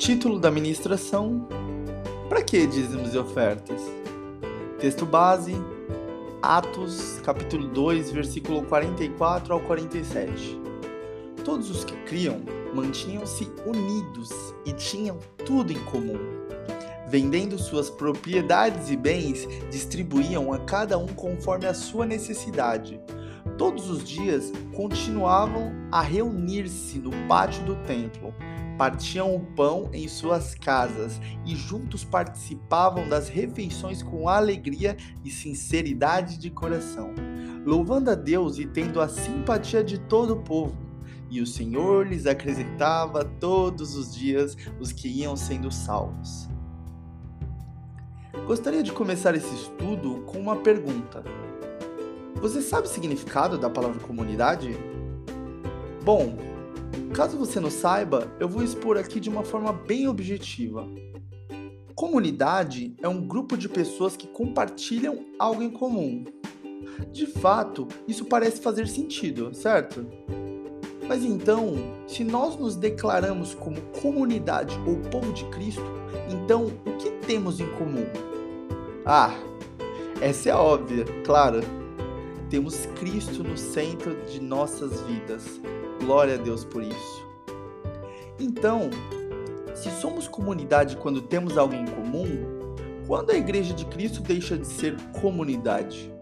Título da ministração: Para que dízimos e ofertas? Texto base: Atos, capítulo 2, versículo 44 ao 47. Todos os que criam mantinham-se unidos e tinham tudo em comum. Vendendo suas propriedades e bens, distribuíam a cada um conforme a sua necessidade. Todos os dias continuavam a reunir-se no pátio do templo partiam o pão em suas casas e juntos participavam das refeições com alegria e sinceridade de coração, louvando a Deus e tendo a simpatia de todo o povo. E o Senhor lhes acrescentava todos os dias os que iam sendo salvos. Gostaria de começar esse estudo com uma pergunta. Você sabe o significado da palavra comunidade? Bom, Caso você não saiba, eu vou expor aqui de uma forma bem objetiva. Comunidade é um grupo de pessoas que compartilham algo em comum. De fato, isso parece fazer sentido, certo? Mas então, se nós nos declaramos como comunidade ou povo de Cristo, então o que temos em comum? Ah, essa é óbvia, claro. Temos Cristo no centro de nossas vidas. Glória a Deus por isso. Então, se somos comunidade quando temos algo em comum, quando a Igreja de Cristo deixa de ser comunidade?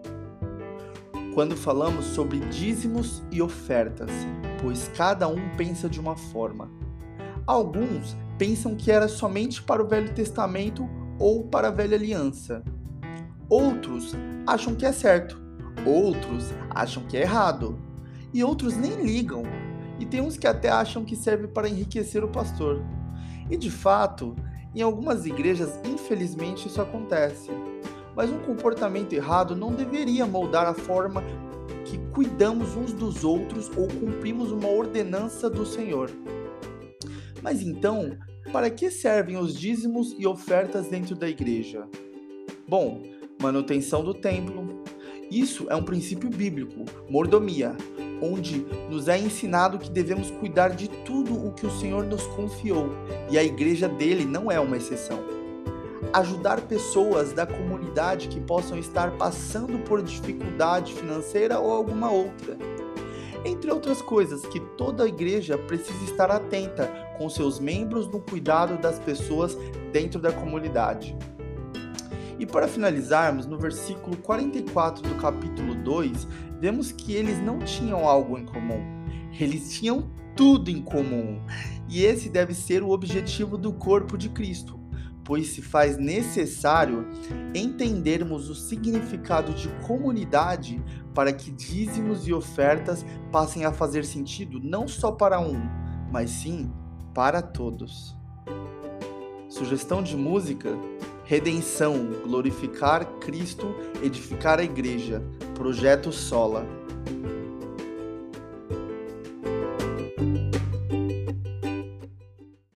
Quando falamos sobre dízimos e ofertas, pois cada um pensa de uma forma. Alguns pensam que era somente para o Velho Testamento ou para a Velha Aliança. Outros acham que é certo, outros acham que é errado, e outros nem ligam e tem uns que até acham que serve para enriquecer o pastor. E de fato, em algumas igrejas, infelizmente, isso acontece. Mas um comportamento errado não deveria moldar a forma que cuidamos uns dos outros ou cumprimos uma ordenança do Senhor. Mas então, para que servem os dízimos e ofertas dentro da igreja? Bom, manutenção do templo. Isso é um princípio bíblico, mordomia, onde nos é ensinado que devemos cuidar de tudo o que o Senhor nos confiou, e a igreja dele não é uma exceção. Ajudar pessoas da comunidade que possam estar passando por dificuldade financeira ou alguma outra. Entre outras coisas que toda igreja precisa estar atenta com seus membros no cuidado das pessoas dentro da comunidade. E para finalizarmos, no versículo 44 do capítulo 2, vemos que eles não tinham algo em comum. Eles tinham tudo em comum. E esse deve ser o objetivo do corpo de Cristo, pois se faz necessário entendermos o significado de comunidade para que dízimos e ofertas passem a fazer sentido não só para um, mas sim para todos. Sugestão de música: Redenção, glorificar Cristo, edificar a igreja. Projeto Sola.